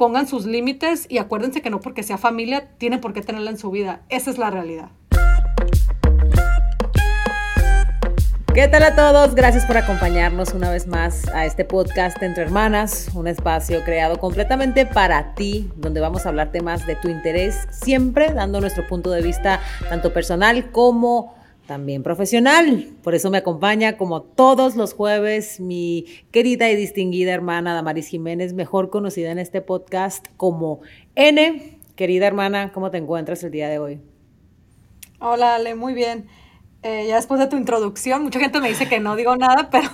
pongan sus límites y acuérdense que no porque sea familia, tienen por qué tenerla en su vida. Esa es la realidad. ¿Qué tal a todos? Gracias por acompañarnos una vez más a este podcast Entre Hermanas, un espacio creado completamente para ti, donde vamos a hablar temas de tu interés, siempre dando nuestro punto de vista tanto personal como también profesional. Por eso me acompaña como todos los jueves mi querida y distinguida hermana Damaris Jiménez, mejor conocida en este podcast como N. Querida hermana, ¿cómo te encuentras el día de hoy? Hola, Ale, muy bien. Eh, ya después de tu introducción, mucha gente me dice que no digo nada, pero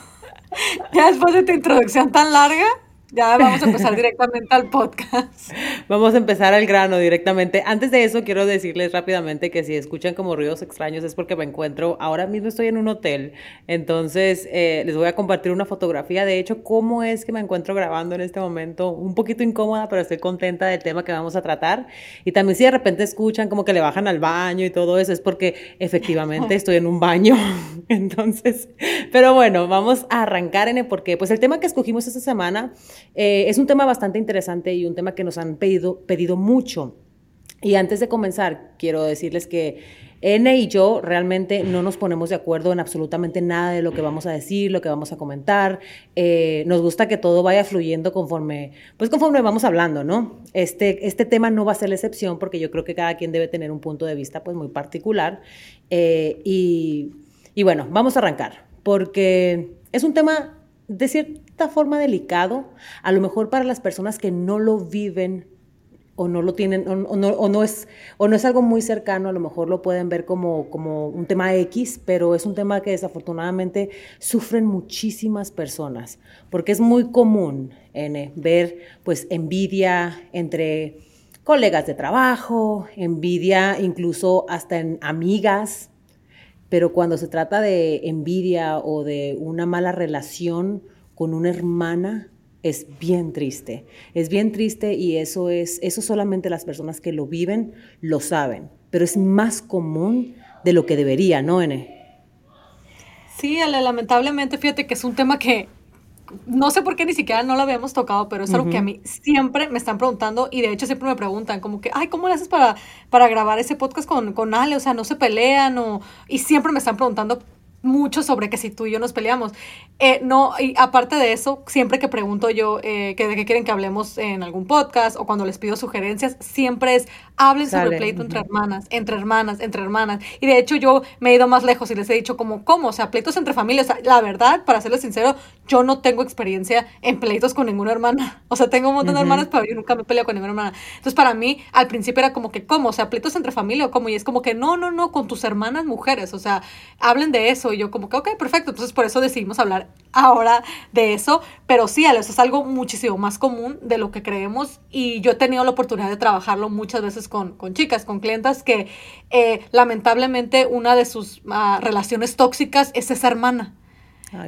ya después de tu introducción tan larga, ya vamos a empezar directamente al podcast. Vamos a empezar al grano directamente. Antes de eso, quiero decirles rápidamente que si escuchan como ruidos extraños es porque me encuentro, ahora mismo estoy en un hotel, entonces eh, les voy a compartir una fotografía. De hecho, cómo es que me encuentro grabando en este momento, un poquito incómoda, pero estoy contenta del tema que vamos a tratar. Y también si de repente escuchan como que le bajan al baño y todo eso, es porque efectivamente estoy en un baño. Entonces, pero bueno, vamos a arrancar en el porqué. Pues el tema que escogimos esta semana eh, es un tema bastante interesante y un tema que nos han pedido, pedido mucho. Y antes de comenzar, quiero decirles que N y yo realmente no nos ponemos de acuerdo en absolutamente nada de lo que vamos a decir, lo que vamos a comentar. Eh, nos gusta que todo vaya fluyendo conforme, pues conforme vamos hablando, ¿no? Este, este tema no va a ser la excepción porque yo creo que cada quien debe tener un punto de vista pues muy particular. Eh, y, y bueno, vamos a arrancar porque es un tema de cierta forma delicado, a lo mejor para las personas que no lo viven o no lo tienen, o, no, es, o no es algo muy cercano, a lo mejor lo pueden ver como, como un tema X, pero es un tema que desafortunadamente sufren muchísimas personas, porque es muy común en, ver pues envidia entre colegas de trabajo, envidia incluso hasta en amigas, pero cuando se trata de envidia o de una mala relación con una hermana, es bien triste. Es bien triste y eso es, eso solamente las personas que lo viven lo saben, pero es más común de lo que debería, ¿no, N? Sí, lamentablemente, fíjate que es un tema que no sé por qué ni siquiera no lo habíamos tocado, pero es algo que a mí siempre me están preguntando y de hecho siempre me preguntan como que, ay, ¿cómo le haces para, para grabar ese podcast con, con Ale? O sea, no se pelean o... Y siempre me están preguntando mucho sobre que si tú y yo nos peleamos. Eh, no, y aparte de eso, siempre que pregunto yo eh, que de qué quieren que hablemos en algún podcast o cuando les pido sugerencias, siempre es hablen sobre pleito entre hermanas, entre hermanas, entre hermanas. Y de hecho yo me he ido más lejos y les he dicho como, ¿cómo? O sea, pleitos entre familias. la verdad, para serles sincero, yo no tengo experiencia en pleitos con ninguna hermana. O sea, tengo un montón de hermanas, pero yo nunca me he peleado con ninguna hermana. Entonces, para mí, al principio era como que, ¿cómo? O sea, pleitos entre familia o cómo. Y es como que, no, no, no, con tus hermanas mujeres. O sea, hablen de eso. Y yo como que, ok, perfecto. Entonces, por eso decidimos hablar ahora de eso. Pero sí, eso es algo muchísimo más común de lo que creemos. Y yo he tenido la oportunidad de trabajarlo muchas veces con, con chicas, con clientas que eh, lamentablemente una de sus uh, relaciones tóxicas es esa hermana.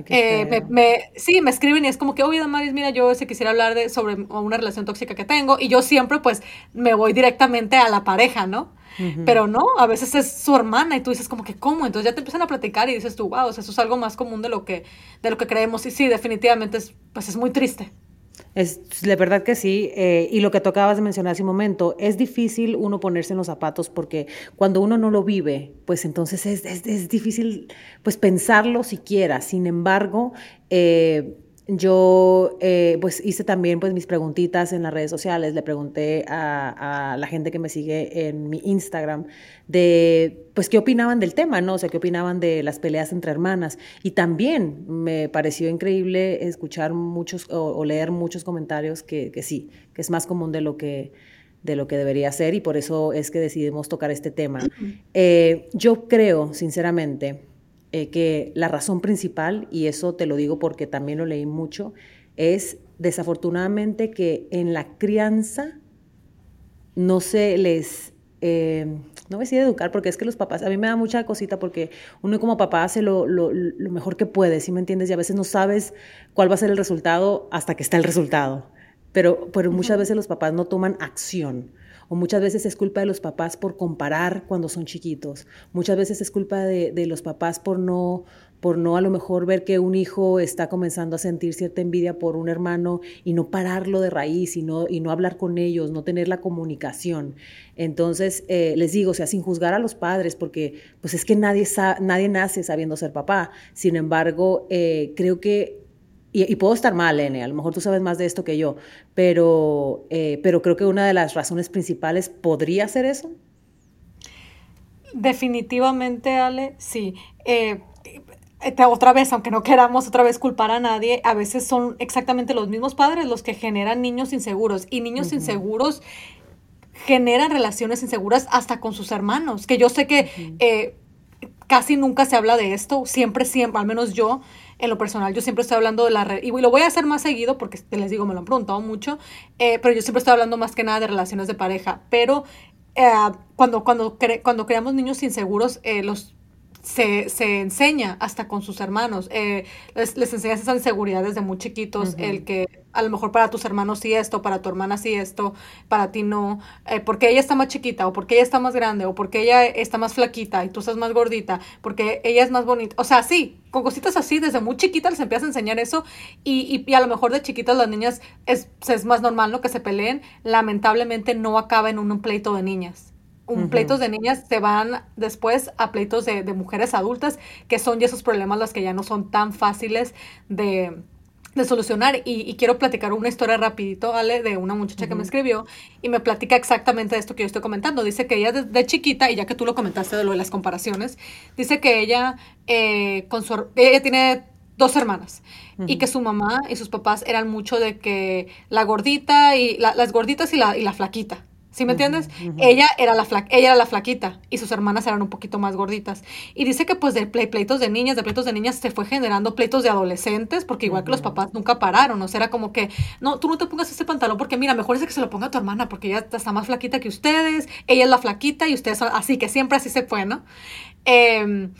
Eh, me, sí, me escriben y es como que, oye, Damaris, mira, yo se quisiera hablar de, sobre una relación tóxica que tengo y yo siempre pues me voy directamente a la pareja, ¿no? Pero no, a veces es su hermana y tú dices como que, ¿cómo? Entonces ya te empiezan a platicar y dices tú, wow, eso es algo más común de lo que, de lo que creemos y sí, definitivamente es, pues es muy triste. Es de verdad que sí. Eh, y lo que tocabas de mencionar hace un momento, es difícil uno ponerse en los zapatos porque cuando uno no lo vive, pues entonces es, es, es difícil pues pensarlo siquiera. Sin embargo, eh, yo eh, pues hice también pues mis preguntitas en las redes sociales, le pregunté a, la gente que me sigue en mi Instagram de pues qué opinaban del tema, ¿no? O sea, qué opinaban de las peleas entre hermanas. Y también me pareció increíble escuchar muchos o, leer muchos comentarios que, que, sí, que es más común de lo que de lo que debería ser y por eso es que decidimos tocar este tema. Eh, yo creo, sinceramente, eh, que la razón principal, y eso te lo digo porque también lo leí mucho, es desafortunadamente que en la crianza no se les, eh, no me a educar, porque es que los papás, a mí me da mucha cosita porque uno como papá hace lo, lo, lo mejor que puede, ¿sí me entiendes? Y a veces no sabes cuál va a ser el resultado hasta que está el resultado. Pero, pero muchas veces los papás no toman acción o muchas veces es culpa de los papás por comparar cuando son chiquitos, muchas veces es culpa de, los papás por no, por no a lo mejor ver que un hijo está comenzando a sentir cierta envidia por un hermano y no pararlo de raíz y no, y no hablar con ellos, no tener la comunicación. Entonces, eh, les digo, o sea, sin juzgar a los padres, porque pues es que nadie, nadie nace sabiendo ser papá. Sin embargo, eh, creo que y, puedo estar mal, Ene, a lo mejor tú sabes más de esto que yo, pero, eh, pero creo que una de las razones principales podría ser eso. Definitivamente, Ale, sí. Eh, otra vez, aunque no queramos otra vez culpar a nadie, a veces son exactamente los mismos padres los que generan niños inseguros y niños inseguros generan relaciones inseguras hasta con sus hermanos, que yo sé que eh, casi nunca se habla de esto, siempre, siempre, al menos yo, en lo personal, yo siempre estoy hablando de la red, y lo voy a hacer más seguido porque les digo, me lo han preguntado mucho, eh, pero yo siempre estoy hablando más que nada de relaciones de pareja, pero eh, cuando, cuando, cuando creamos niños inseguros, los se, se, enseña hasta con sus hermanos. Eh, les, les, enseñas esas inseguridades de muy chiquitos, el que a lo mejor para tus hermanos sí esto, para tu hermana sí esto, para ti no, eh, porque ella está más chiquita, o porque ella está más grande, o porque ella está más flaquita y tú estás más gordita, porque ella es más bonita. O sea, sí, con cositas así, desde muy chiquita les empiezas a enseñar eso, y, y, a lo mejor de chiquitas las niñas es, es más normal ¿no? que se peleen. Lamentablemente no acaba en un pleito de niñas un pleitos de niñas se van después a pleitos de, mujeres adultas, que son ya esos problemas los que ya no son tan fáciles de, solucionar. Y, quiero platicar una historia rapidito, ¿vale? De una muchacha que me escribió y me platica exactamente esto que yo estoy comentando. Dice que ella de, chiquita, y ya que tú lo comentaste de lo de las comparaciones, dice que ella, eh, con su, ella tiene dos hermanas y que su mamá y sus papás eran mucho de que la gordita y las gorditas y la, y la flaquita. ¿Sí me entiendes? Ella, era la ella era la flaquita y sus hermanas eran un poquito más gorditas. Y dice que pues de pleitos de niñas, de pleitos de niñas, se fue generando pleitos de adolescentes, porque igual que los papás nunca pararon. O sea, era como que, no, tú no te pongas ese pantalón porque mira, mejor es que se lo ponga tu hermana porque ella está más flaquita que ustedes, ella es la flaquita y ustedes son así, que siempre así se fue, ¿no? Em,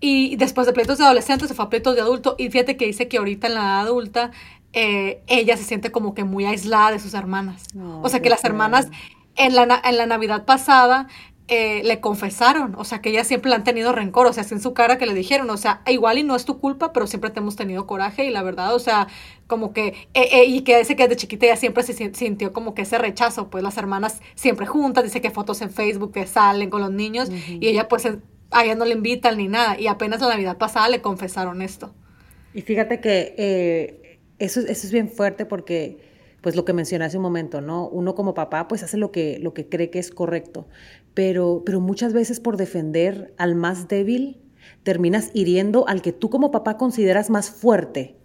y después de pleitos de adolescentes se fue a pleitos de adulto. Y fíjate que dice que ahorita en la edad adulta eh, ella se siente como que muy aislada de sus hermanas. o sea, que las hermanas en la, en la Navidad pasada eh, le confesaron, o sea, que ella siempre le han tenido rencor, o sea, en su cara que le dijeron, o sea, igual y no es tu culpa, pero siempre te hemos tenido coraje y la verdad, o sea, como que, eh, eh, y que ese que de chiquita ella siempre se sintió como que ese rechazo, pues las hermanas siempre juntas, dice que fotos en Facebook que salen con los niños y ella pues a ella no le invitan ni nada y apenas la Navidad pasada le confesaron esto. Y fíjate que eso, eso es bien fuerte porque pues lo que mencioné hace un momento, ¿no? Uno como papá pues hace lo que, lo que cree que es correcto, pero, pero muchas veces por defender al más débil terminas hiriendo al que tú como papá consideras más fuerte,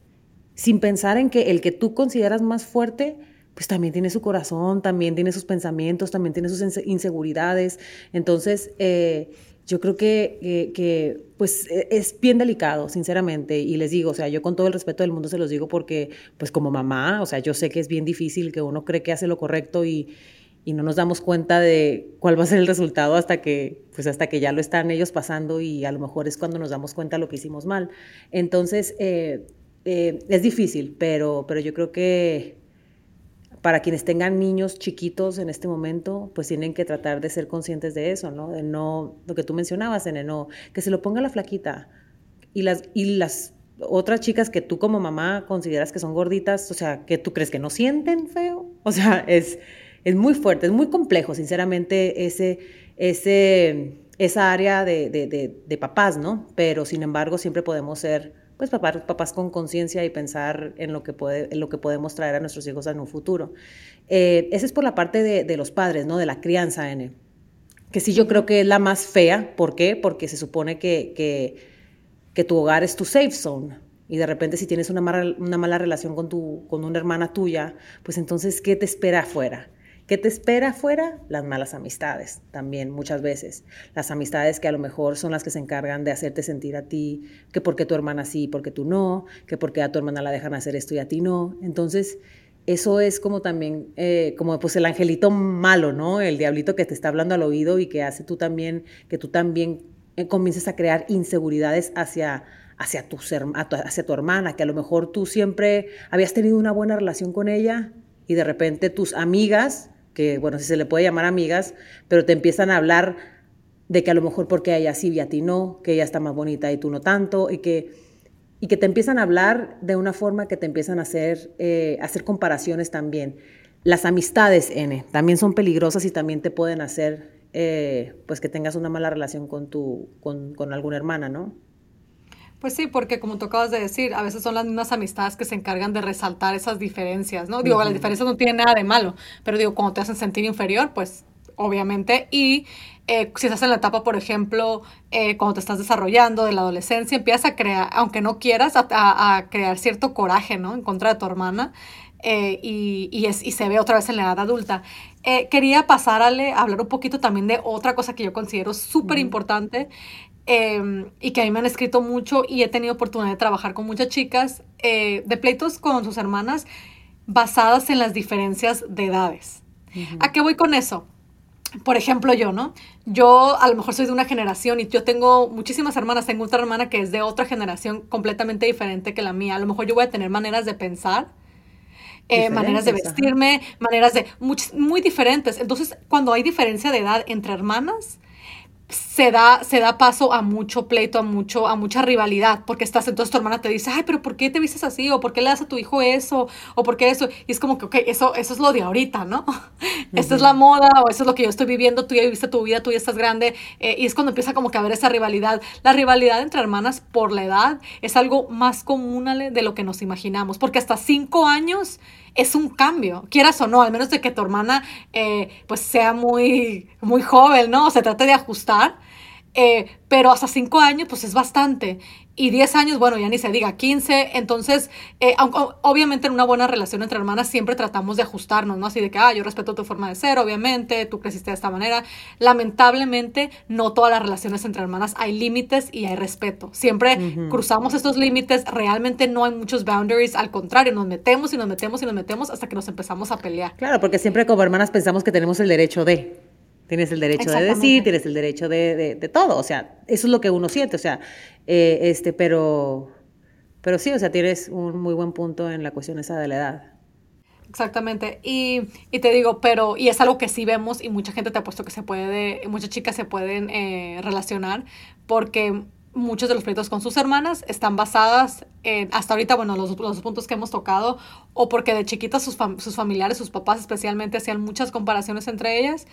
sin pensar en que el que tú consideras más fuerte pues también tiene su corazón, también tiene sus pensamientos, también tiene sus inseguridades. Entonces, eh, yo creo que, que, pues e, es bien delicado, sinceramente, y les digo, o sea, yo con todo el respeto del mundo se los digo porque, pues como mamá, o sea, yo sé que es bien difícil, que uno cree que hace lo correcto y, y no nos damos cuenta de cuál va a ser el resultado hasta que, pues hasta que ya lo están ellos pasando y a lo mejor es cuando nos damos cuenta lo que hicimos mal. Entonces, eh, eh, es difícil, pero, pero yo creo que para quienes tengan niños chiquitos en este momento, pues tienen que tratar de ser conscientes de eso, ¿no? De no, lo que tú mencionabas, en no, que se lo ponga la flaquita. Y las, y las otras chicas que tú como mamá consideras que son gorditas, o sea, que tú crees que no sienten feo. O sea, es, es muy fuerte, es muy complejo, sinceramente, ese, ese, esa área de, de, de papás, ¿no? Pero sin embargo, siempre podemos ser pues papás, papás con conciencia y pensar en lo, que puede, en lo que podemos traer a nuestros hijos en un futuro. Eh, esa es por la parte de, los padres, ¿no? De la crianza, N. Que sí yo creo que es la más fea. ¿Por qué? Porque se supone que, que, tu hogar es tu safe zone. Y de repente si tienes una mala, una mala relación con, tu, con una hermana tuya, pues entonces, ¿qué te espera afuera? ¿Qué te espera afuera? Las malas amistades, también muchas veces. Las amistades que a lo mejor son las que se encargan de hacerte sentir a ti que porque tu hermana sí, porque tú no, que porque a tu hermana la dejan hacer esto y a ti no. Entonces, eso es como también, eh, como pues el angelito malo, ¿no? El diablito que te está hablando al oído y que hace tú también, que tú también eh, comiences a crear inseguridades hacia, hacia, tu, hacia tu hermana, que a lo mejor tú siempre habías tenido una buena relación con ella y de repente tus amigas que, bueno, si se le puede llamar amigas, pero te empiezan a hablar de que a lo mejor porque ella sí y a ti no, que ella está más bonita y tú no tanto, y que, y que te empiezan a hablar de una forma que te empiezan a hacer, eh, hacer comparaciones también. Las amistades, N, también son peligrosas y también te pueden hacer eh, pues que tengas una mala relación con, tu, con, con alguna hermana, ¿no? Pues sí, porque como tú acabas de decir, a veces son las mismas amistades que se encargan de resaltar esas diferencias, ¿no? Digo, las diferencias no tienen nada de malo, pero digo, cuando te hacen sentir inferior, pues obviamente, y eh, si estás en la etapa, por ejemplo, eh, cuando te estás desarrollando de la adolescencia, empiezas a crear, aunque no quieras, a, crear cierto coraje, ¿no? En contra de tu hermana, eh, y, y, es, y, se ve otra vez en la edad adulta. quería pasarle a hablar un poquito también de otra cosa que yo considero súper importante, Em, y que a mí me han escrito mucho y he tenido oportunidad de trabajar con muchas chicas eh, de pleitos con sus hermanas basadas en las diferencias de edades. ¿A qué voy con eso? Por ejemplo, yo, ¿no? Yo a lo mejor soy de una generación y yo tengo muchísimas hermanas. Tengo otra hermana que es de otra generación completamente diferente que la mía. A lo mejor yo voy a tener maneras de pensar, eh, maneras de vestirme, maneras de muy, muy diferentes. Entonces, cuando hay diferencia de edad entre hermanas, se da, se da paso a mucho pleito, a, mucho, a mucha rivalidad, porque estás, entonces tu hermana te dice, ay, pero ¿por qué te vistes así? ¿O por qué le das a tu hijo eso? ¿O por qué eso? Y es como que, ok, eso, eso es lo de ahorita, ¿no? Esta es la moda, o eso es lo que yo estoy viviendo, tú ya viviste tu vida, tú ya estás grande, eh, y es cuando empieza como que a haber esa rivalidad. La rivalidad entre hermanas por la edad es algo más común de lo que nos imaginamos, porque hasta cinco años es un cambio, quieras o no, al menos de que tu hermana eh, pues sea muy, muy joven, ¿no? se trate de ajustar. Eh, pero hasta cinco años, pues es bastante. Y 10 años, bueno, ya ni se diga 15. Entonces, eh, obviamente en una buena relación entre hermanas siempre tratamos de ajustarnos, ¿no? Así de que, ah, yo respeto tu forma de ser, obviamente, tú creciste de esta manera. Lamentablemente, no todas las relaciones entre hermanas hay límites y hay respeto. Siempre cruzamos estos límites, realmente no hay muchos boundaries, al contrario, nos metemos y nos metemos y nos metemos hasta que nos empezamos a pelear. Claro, porque siempre como hermanas pensamos que tenemos el derecho de... Tienes el derecho de decir, tienes el derecho de, de, todo, o sea, eso es lo que uno siente, o sea, eh, este, pero, pero sí, o sea, tienes un muy buen punto en la cuestión esa de la edad. Exactamente, y, y, te digo, pero, y es algo que sí vemos y mucha gente te ha puesto que se puede, muchas chicas se pueden eh, relacionar porque muchos de los proyectos con sus hermanas están basadas en, hasta ahorita, bueno, los, los puntos que hemos tocado, o porque de chiquitas sus, sus, familiares, sus papás especialmente, hacían muchas comparaciones entre ellas,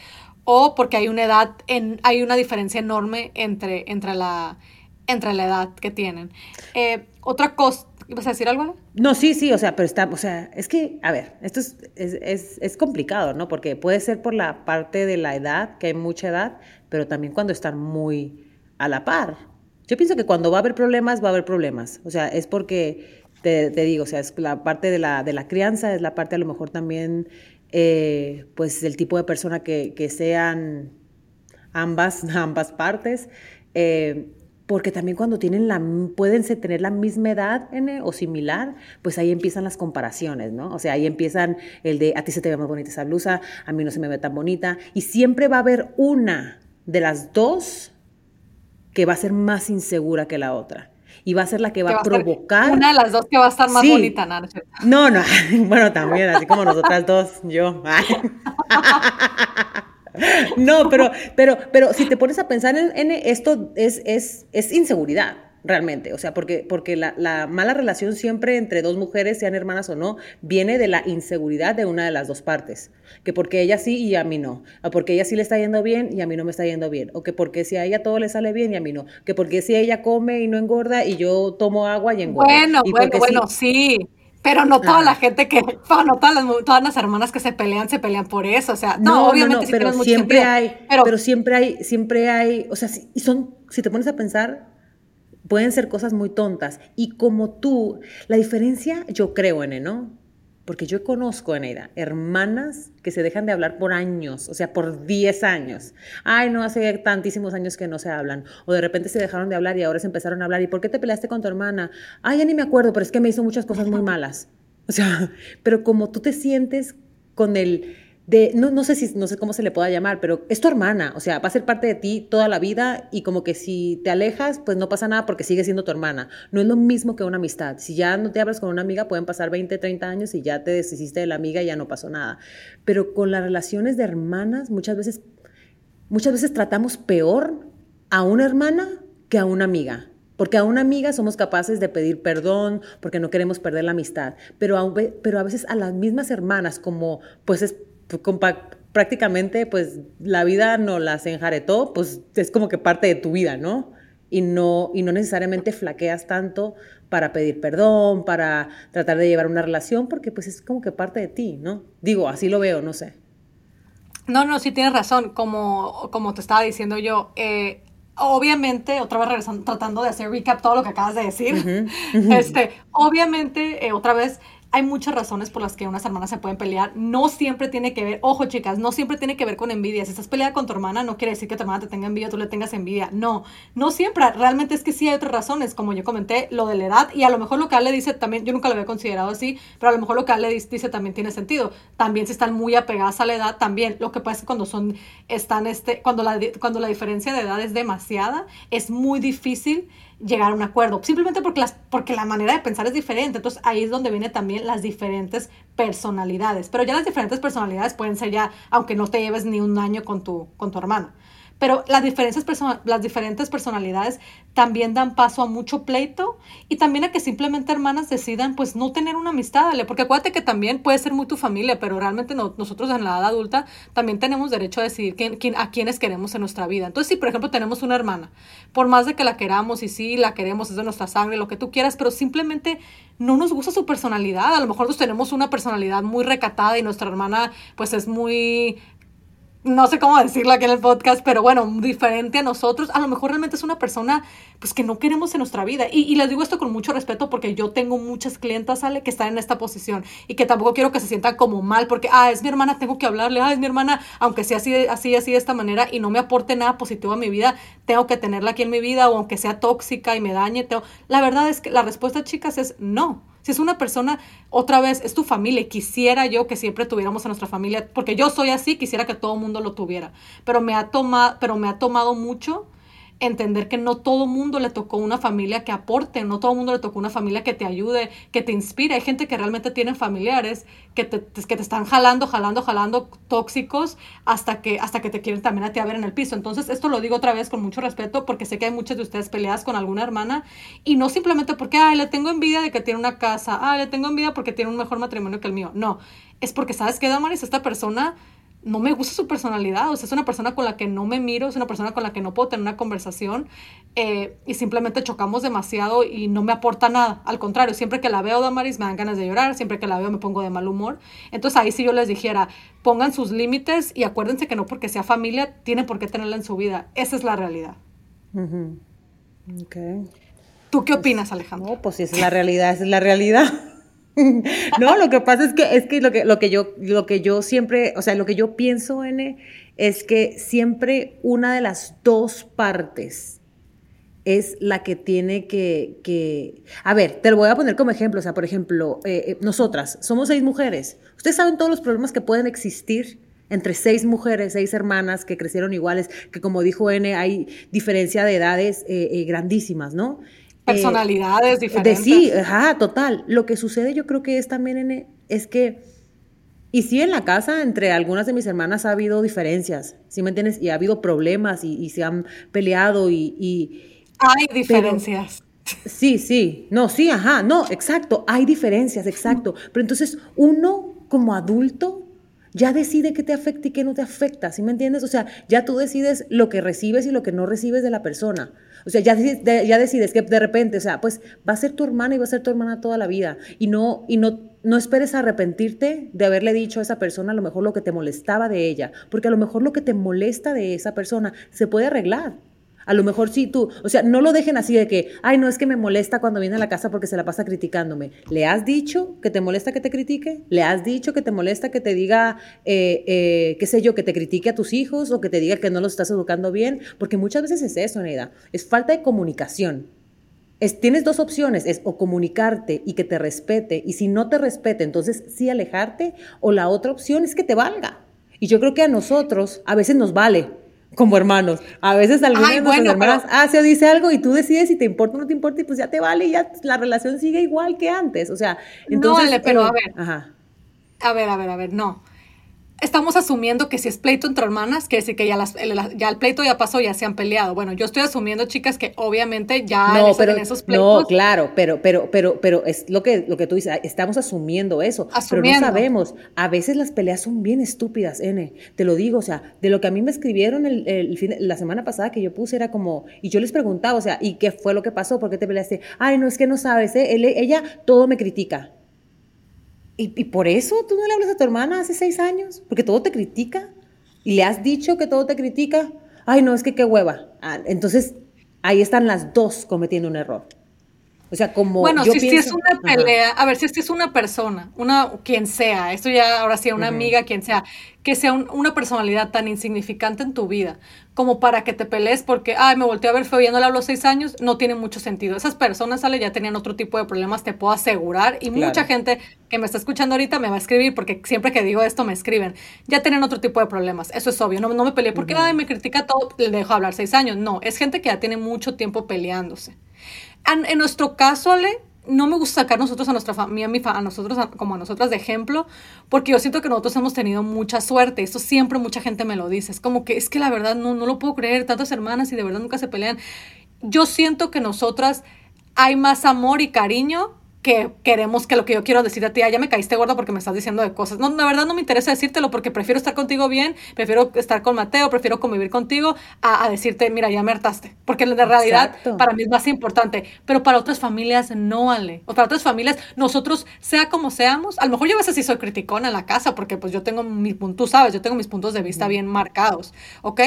o porque hay una edad, en, hay una diferencia enorme entre, entre, la, entre la edad que tienen. Eh, otra cosa, ¿ibas a decir algo? No, sí, sí, o sea, pero está, o sea, es que, a ver, esto es, es, es, es complicado, ¿no? Porque puede ser por la parte de la edad, que hay mucha edad, pero también cuando están muy a la par. Yo pienso que cuando va a haber problemas, va a haber problemas. O sea, es porque, te, digo, o sea, es la parte de la, de la crianza, es la parte a lo mejor también, eh, pues, el tipo de persona que, que sean ambas, ambas partes. Eh, porque también cuando tienen la, pueden tener la misma edad o similar, pues ahí empiezan las comparaciones, ¿no? O sea, ahí empiezan el de a ti se te ve más bonita esa blusa, a mí no se me ve tan bonita, y siempre va a haber una de las dos que va a ser más insegura que la otra. Y va a ser la que va, a provocar. Una de las dos que va a estar más bonita, ¿no? No, no, bueno, también, así como nosotras dos, yo. No, pero, pero, pero si te pones a pensar en, esto, es, es, es inseguridad realmente, o sea, porque, porque la, la, mala relación siempre entre dos mujeres, sean hermanas o no, viene de la inseguridad de una de las dos partes, que porque ella sí y a mí no, o porque ella sí le está yendo bien y a mí no me está yendo bien, o que porque si a ella todo le sale bien y a mí no, que porque si ella come y no engorda y yo tomo agua y engorda. Bueno, bueno, bueno, sí. Pero no toda la gente que, no todas las, todas las hermanas que se pelean, se pelean por eso. O sea, no, obviamente pero siempre hay, pero, pero, siempre hay, siempre hay, o sea, y son, si te pones a pensar, pueden ser cosas muy tontas. Y como tú, la diferencia yo creo, en ¿no? Porque yo conozco, Eneida, hermanas que se dejan de hablar por años, o sea, por 10 años. Ay, no, hace tantísimos años que no se hablan. O de repente se dejaron de hablar y ahora se empezaron a hablar. ¿Y por qué te peleaste con tu hermana? Ay, ya ni me acuerdo, pero es que me hizo muchas cosas muy malas. O sea, pero como tú te sientes con el no, no, sé si, no sé cómo se le pueda llamar, pero es tu hermana, o sea, va a ser parte de ti toda la vida y como que si te alejas, pues no pasa nada porque sigue siendo tu hermana. No es lo mismo que una amistad. Si ya no te hablas con una amiga, pueden pasar 20, 30 años y ya te deshiciste de la amiga y ya no pasó nada. Pero con las relaciones de hermanas, muchas veces muchas veces tratamos peor a una hermana que a una amiga. Porque a una amiga somos capaces de pedir perdón porque no queremos perder la amistad, pero a, pero a veces a las mismas hermanas, como pues es prácticamente pues la vida no las enjaretó, pues es como que parte de tu vida, ¿no? Y no, y no necesariamente flaqueas tanto para pedir perdón, para tratar de llevar una relación, porque pues es como que parte de ti, ¿no? Digo, así lo veo, no sé. No, no, sí tienes razón, como, como te estaba diciendo yo, eh, obviamente, otra vez regresando, tratando de hacer recap todo lo que acabas de decir, este, obviamente, eh, otra vez, hay muchas razones por las que unas hermanas se pueden pelear. No siempre tiene que ver, ojo chicas, no siempre tiene que ver con envidia. Si estás peleada con tu hermana, no quiere decir que tu hermana te tenga envidia, tú le tengas envidia. No, no siempre. Realmente es que sí hay otras razones, como yo comenté, lo de la edad. Y a lo mejor lo que Ale dice también, yo nunca lo había considerado así, pero a lo mejor lo que Ale dice también tiene sentido. También si están muy apegadas a la edad, también. Lo que pasa es que cuando son, están, este, cuando la, cuando la diferencia de edad es demasiada, es muy difícil llegar a un acuerdo, simplemente porque, las, porque la manera de pensar es diferente. Entonces ahí es donde vienen también las diferentes personalidades. Pero ya las diferentes personalidades pueden ser ya, aunque no te lleves ni un año con tu, con tu hermana. Pero las, diferencias las diferentes personalidades también dan paso a mucho pleito y también a que simplemente hermanas decidan pues no tener una amistad, porque acuérdate que también puede ser muy tu familia, pero realmente nosotros en la edad adulta también tenemos derecho a decidir quién, quién, a quiénes queremos en nuestra vida. Entonces si por ejemplo tenemos una hermana, por más de que la queramos y sí, la queremos, es de nuestra sangre, lo que tú quieras, pero simplemente no nos gusta su personalidad. A lo mejor nosotros tenemos una personalidad muy recatada y nuestra hermana pues es muy no sé cómo decirlo aquí en el podcast, pero bueno, diferente a nosotros, a lo mejor realmente es una persona pues que no queremos en nuestra vida. Y, y les digo esto con mucho respeto porque yo tengo muchas clientas, Ale, que están en esta posición y que tampoco quiero que se sientan como mal porque, ah, es mi hermana, tengo que hablarle, ah, es mi hermana, aunque sea así, así, así de esta manera y no me aporte nada positivo a mi vida, tengo que tenerla aquí en mi vida o aunque sea tóxica y me dañe. Tengo... La verdad es que la respuesta, chicas, es no. Si es una persona, otra vez, es tu familia. Quisiera yo que siempre tuviéramos a nuestra familia, porque yo soy así, quisiera que todo el mundo lo tuviera. Pero me ha tomado, pero me ha tomado mucho entender que no todo mundo le tocó una familia que aporte, no todo mundo le tocó una familia que te ayude, que te inspire. Hay gente que realmente tiene familiares que te, que te están jalando, jalando, jalando tóxicos hasta que, hasta que te quieren también a ti a ver en el piso. Entonces, esto lo digo otra vez con mucho respeto porque sé que hay muchas de ustedes peleadas con alguna hermana y no simplemente porque, ay, le tengo envidia de que tiene una casa, ay, le tengo envidia porque tiene un mejor matrimonio que el mío. No, es porque, ¿sabes qué, Damaris? Esta persona no me gusta su personalidad, o sea, es una persona con la que no me miro, es una persona con la que no puedo tener una conversación eh, y simplemente chocamos demasiado y no me aporta nada. Al contrario, siempre que la veo, Damaris, me dan ganas de llorar, siempre que la veo me pongo de mal humor. Entonces ahí sí yo les dijera, pongan sus límites y acuérdense que no porque sea familia, tienen por qué tenerla en su vida. Esa es la realidad. ¿Tú qué opinas, Alejandro? No, pues si es la realidad, esa es la realidad. no, lo que pasa es que, es que, lo, que, lo, que yo, lo que yo siempre, o sea, lo que yo pienso, N, es que siempre una de las dos partes es la que tiene que, que, A ver, te lo voy a poner como ejemplo. O sea, por ejemplo, eh, eh, nosotras somos seis mujeres. Ustedes saben todos los problemas que pueden existir entre seis mujeres, seis hermanas que crecieron iguales, que como dijo N, hay diferencia de edades eh, grandísimas, ¿no? Personalidades diferentes. De sí, ajá, total. Lo que sucede yo creo que es también en, es que, y sí en la casa entre algunas de mis hermanas ha habido diferencias, ¿sí me entiendes? Y ha habido problemas y, se han peleado y... hay diferencias. sí, sí, no, sí, ajá, no, exacto, hay diferencias, exacto. Pero entonces uno como adulto ya decide qué te afecta y qué no te afecta, ¿sí me entiendes? O sea, ya tú decides lo que recibes y lo que no recibes de la persona. O sea, ya, ya decides que de repente, o sea, pues va a ser tu hermana y va a ser tu hermana toda la vida. Y no, y no, no esperes arrepentirte de haberle dicho a esa persona a lo mejor lo que te molestaba de ella, porque a lo mejor lo que te molesta de esa persona se puede arreglar. A lo mejor sí tú, o sea, no lo dejen así de que, ay, no es que me molesta cuando viene a la casa porque se la pasa criticándome. ¿Le has dicho que te molesta que te critique? ¿Le has dicho que te molesta que te diga, eh, eh, qué sé yo, que te critique a tus hijos o que te diga que no los estás educando bien? Porque muchas veces es eso, Neida. Es falta de comunicación. Es, tienes dos opciones, es o comunicarte y que te respete, y si no te respete, entonces sí alejarte, o la otra opción es que te valga. Y yo creo que a nosotros a veces nos vale como hermanos. A veces alguien de nuestras hermanas hace o dice algo y tú decides si te importa o no te importa y pues ya te vale y ya la relación sigue igual que antes. O sea, entonces... No, pero a ver. Ajá. A ver, a ver, a ver, no. Estamos asumiendo que si es pleito entre hermanas, que decir que ya, las, el, ya el pleito ya pasó, ya se han peleado. Bueno, yo estoy asumiendo, chicas, que obviamente ya no, pero, en esos pleitos. No, claro, pero, pero, pero, pero es lo que, lo que tú dices, estamos asumiendo eso. Pero no sabemos. A veces las peleas son bien estúpidas, N. Te lo digo, o sea, de lo que a mí me escribieron el, el fin, la semana pasada que yo puse era como, y yo les preguntaba, o sea, ¿y qué fue lo que pasó? ¿Por qué te peleaste? Ay, no, es que no sabes, ¿eh? ella todo me critica. ¿Y, por eso tú no le hablas a tu hermana hace seis años? Porque todo te critica. Y le has dicho que todo te critica. Ay, no, es que qué hueva. Ah, entonces, ahí están las dos cometiendo un error. O sea, como. Bueno, si, si, es una pelea, a ver, si es una persona, una quien sea, esto ya ahora sí, una amiga, quien sea, que sea una personalidad tan insignificante en tu vida como para que te pelees porque, ay, me volteé a ver feo y ya no le hablo seis años, no tiene mucho sentido. Esas personas, sale, ya tenían otro tipo de problemas, te puedo asegurar. Y mucha gente que me está escuchando ahorita me va a escribir porque siempre que digo esto me escriben. Ya tienen otro tipo de problemas, eso es obvio. No, no me peleé porque, ay, me critica todo, le dejo hablar seis años. No, es gente que ya tiene mucho tiempo peleándose. En, nuestro caso, Ale, no me gusta sacar nosotros a nuestra familia, a nosotros como a nosotras de ejemplo, porque yo siento que nosotros hemos tenido mucha suerte. Esto siempre mucha gente me lo dice. Es como que es que la verdad no, no lo puedo creer, tantas hermanas y de verdad nunca se pelean. Yo siento que nosotras hay más amor y cariño que queremos que lo que yo quiero decir a ti, ya me caíste gorda porque me estás diciendo de cosas. No, la verdad no me interesa decírtelo porque prefiero estar contigo bien, prefiero estar con Mateo, prefiero convivir contigo a, decirte, mira, ya me hartaste. Porque de realidad para mí es más importante. Pero para otras familias no, Ale. O para otras familias, nosotros, sea como seamos, a lo mejor yo a veces sí soy criticona en la casa porque pues yo tengo mis puntos, sabes, yo tengo mis puntos de vista bien marcados, ¿ok?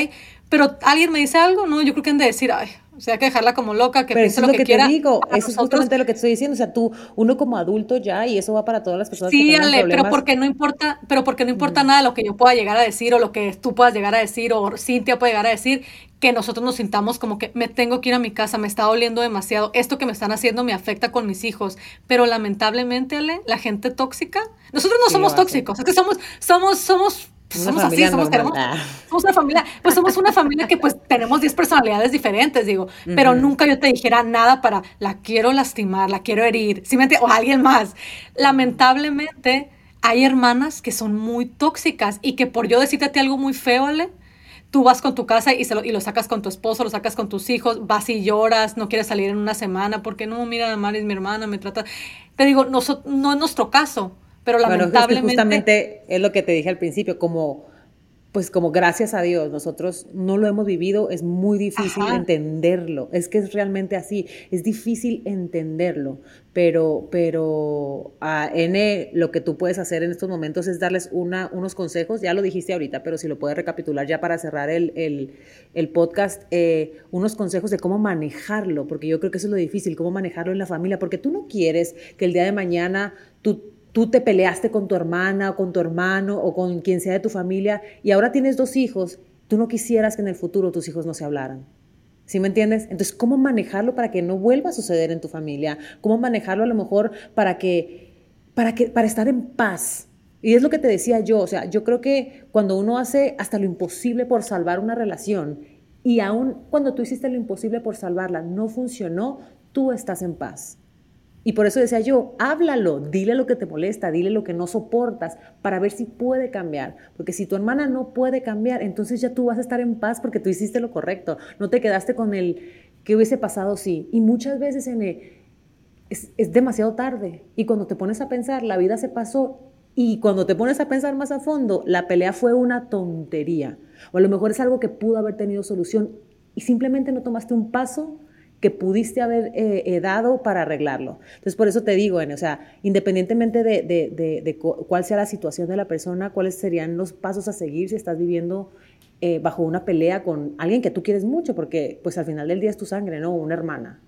Pero alguien me dice algo, no, yo creo que han de decir, ay, o sea, hay que dejarla como loca, que piense lo, que, quiera. Te digo, eso es justamente lo que te estoy diciendo. O sea, tú, uno como adulto ya, y eso va para todas las personas sí, que Ale, pero porque no importa, pero porque no importa nada lo que yo pueda llegar a decir, o lo que tú puedas llegar a decir, o Cintia puede llegar a decir, que nosotros nos sintamos como que me tengo que ir a mi casa, me está doliendo demasiado, esto que me están haciendo me afecta con mis hijos. Pero lamentablemente, Ale, la gente tóxica, nosotros no somos tóxicos, es que somos, somos, somos pues somos así, somos, tenemos, ah. somos, una familia, pues somos una familia que pues tenemos 10 personalidades diferentes, digo, pero nunca yo te dijera nada para la quiero lastimar, la quiero herir, ¿sí o alguien más. Lamentablemente hay hermanas que son muy tóxicas y que por yo decirte a ti algo muy feo, Ale, tú vas con tu casa y, se lo, y lo sacas con tu esposo, lo sacas con tus hijos, vas y lloras, no quieres salir en una semana porque no, mira, Mari es mi hermana, me trata. Te digo, no, no es nuestro caso pero lamentablemente... es justamente es lo que te dije al principio, como, pues como gracias a Dios, nosotros no lo hemos vivido, es muy difícil entenderlo, es que es realmente así, es difícil entenderlo, pero, pero a N lo que tú puedes hacer en estos momentos es darles una, unos consejos, ya lo dijiste ahorita, pero si lo puedes recapitular ya para cerrar el, el, el podcast, eh, unos consejos de cómo manejarlo, porque yo creo que eso es lo difícil, cómo manejarlo en la familia, porque tú no quieres que el día de mañana tú tú te peleaste con tu hermana o con tu hermano o con quien sea de tu familia y ahora tienes dos hijos, tú no quisieras que en el futuro tus hijos no se hablaran. ¿Sí me entiendes? Entonces, ¿cómo manejarlo para que no vuelva a suceder en tu familia? ¿Cómo manejarlo a lo mejor para que, para que, para estar en paz? Y es lo que te decía yo, o sea, yo creo que cuando uno hace hasta lo imposible por salvar una relación y aún cuando tú hiciste lo imposible por salvarla, no funcionó, tú estás en paz. Y por eso decía yo, háblalo, dile lo que te molesta, dile lo que no soportas, para ver si puede cambiar. Porque si tu hermana no puede cambiar, entonces ya tú vas a estar en paz porque tú hiciste lo correcto. No te quedaste con el que hubiese pasado sí. Y muchas veces en es, es demasiado tarde. Y cuando te pones a pensar, la vida se pasó. Y cuando te pones a pensar más a fondo, la pelea fue una tontería. O a lo mejor es algo que pudo haber tenido solución y simplemente no tomaste un paso que pudiste haber eh, eh, dado para arreglarlo. Entonces, por eso te digo, o sea, independientemente de, de, de, cuál sea la situación de la persona, cuáles serían los pasos a seguir si estás viviendo eh, bajo una pelea con alguien que tú quieres mucho, porque pues al final del día es tu sangre, ¿no? Una hermana.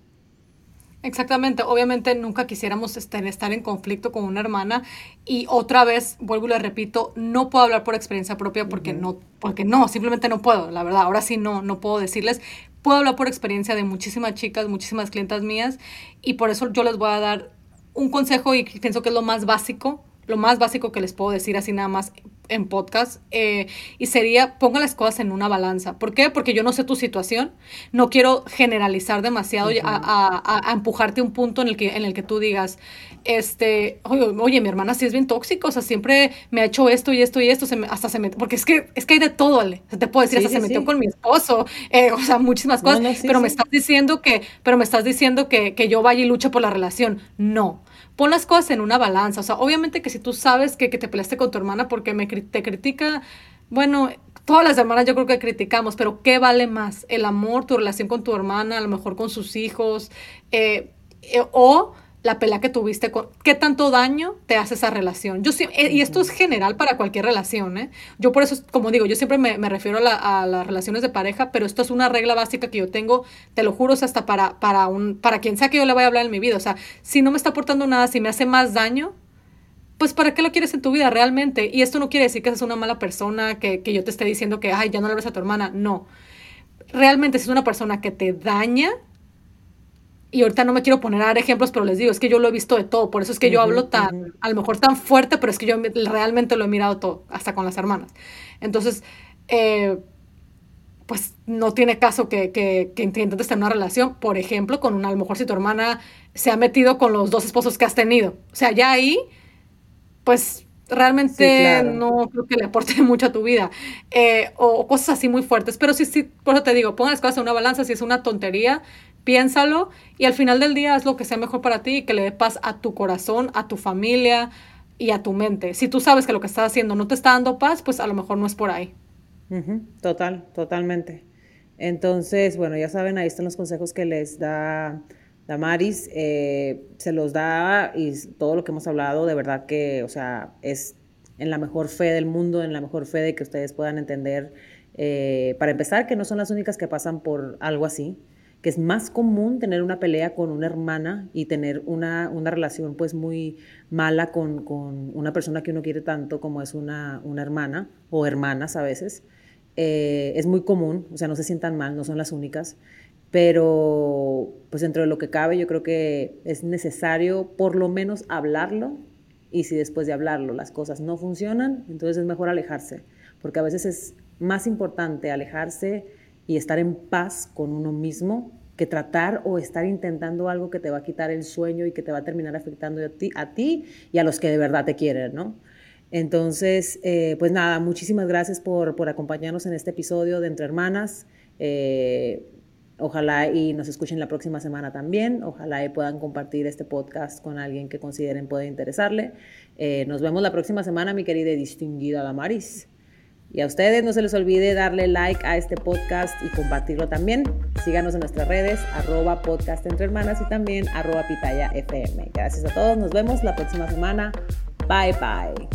Exactamente, obviamente nunca quisiéramos estar, estar en conflicto con una hermana y otra vez, vuelvo y le repito, no puedo hablar por experiencia propia porque no, porque no, simplemente no puedo, la verdad, ahora sí no, no puedo decirles, puedo hablar por experiencia de muchísimas chicas, muchísimas clientas mías y por eso yo les voy a dar un consejo y pienso que es lo más básico, lo más básico que les puedo decir así nada más en podcast eh, y sería ponga las cosas en una balanza. ¿Por qué? Porque yo no sé tu situación, no quiero generalizar demasiado a, a, empujarte a un punto en el que, en el que tú digas, este, oye, mi hermana sí es bien tóxica, o sea, siempre me ha hecho esto y esto y esto, se hasta se mete, porque es que, es que hay de todo, Ale. te puedo decir, hasta se metió con mi esposo, eh, o sea, muchísimas cosas, pero me estás diciendo que, pero me estás diciendo que, que yo vaya y luche por la relación. No pon las cosas en una balanza. O sea, obviamente que si tú sabes que, te peleaste con tu hermana porque me, te critica, bueno, todas las hermanas yo creo que criticamos, pero ¿qué vale más? El amor, tu relación con tu hermana, a lo mejor con sus hijos, eh, eh, o la pelea que tuviste, con, qué tanto daño te hace esa relación. Yo eh, y esto es general para cualquier relación, ¿eh? Yo por eso, como digo, yo siempre me, refiero a, las relaciones de pareja, pero esto es una regla básica que yo tengo, te lo juro, es hasta para, para, un, para quien sea que yo le vaya a hablar en mi vida. O sea, si no me está aportando nada, si me hace más daño, pues ¿para qué lo quieres en tu vida realmente? Y esto no quiere decir que seas una mala persona, que, que yo te esté diciendo que, ay, ya no le ves a tu hermana. No. Realmente si es una persona que te daña, y ahorita no me quiero poner a dar ejemplos, pero les digo, es que yo lo he visto de todo, por eso es que yo hablo tan, a lo mejor tan fuerte, pero es que yo realmente lo he mirado todo, hasta con las hermanas. Entonces, eh, pues no tiene caso que, que, que, intentes tener una relación, por ejemplo, con una, a lo mejor si tu hermana se ha metido con los dos esposos que has tenido. O sea, ya ahí, pues realmente no creo que le aporte mucho a tu vida. Eh, o, cosas así muy fuertes. Pero sí, sí, por eso te digo, pongan las cosas en una balanza, si es una tontería, piénsalo y al final del día haz lo que sea mejor para ti y que le dé paz a tu corazón, a tu familia y a tu mente. Si tú sabes que lo que estás haciendo no te está dando paz, pues a lo mejor no es por ahí. Total, totalmente. Entonces, bueno, ya saben, ahí están los consejos que les da Damaris. Eh, se los da y todo lo que hemos hablado, de verdad que, o sea, es en la mejor fe del mundo, en la mejor fe de que ustedes puedan entender, eh, para empezar, que no son las únicas que pasan por algo así que es más común tener una pelea con una hermana y tener una, relación pues muy mala con, una persona que uno quiere tanto como es una, hermana o hermanas a veces. Eh, es muy común, o sea, no se sientan mal, no son las únicas, pero pues dentro de lo que cabe yo creo que es necesario por lo menos hablarlo y si después de hablarlo las cosas no funcionan, entonces es mejor alejarse, porque a veces es más importante alejarse y estar en paz con uno mismo que tratar o estar intentando algo que te va a quitar el sueño y que te va a terminar afectando a ti, a ti y a los que de verdad te quieren, ¿no? Entonces, eh, pues nada, muchísimas gracias por, por, acompañarnos en este episodio de Entre Hermanas. Eh, ojalá y nos escuchen la próxima semana también. Ojalá puedan compartir este podcast con alguien que consideren puede interesarle. Eh, nos vemos la próxima semana, mi querida y distinguida Damaris. Y a ustedes no se les olvide darle like a este podcast y compartirlo también. Síganos en nuestras redes, arroba podcast entre hermanas y también arroba pitaya FM. Gracias a todos, nos vemos la próxima semana. Bye bye.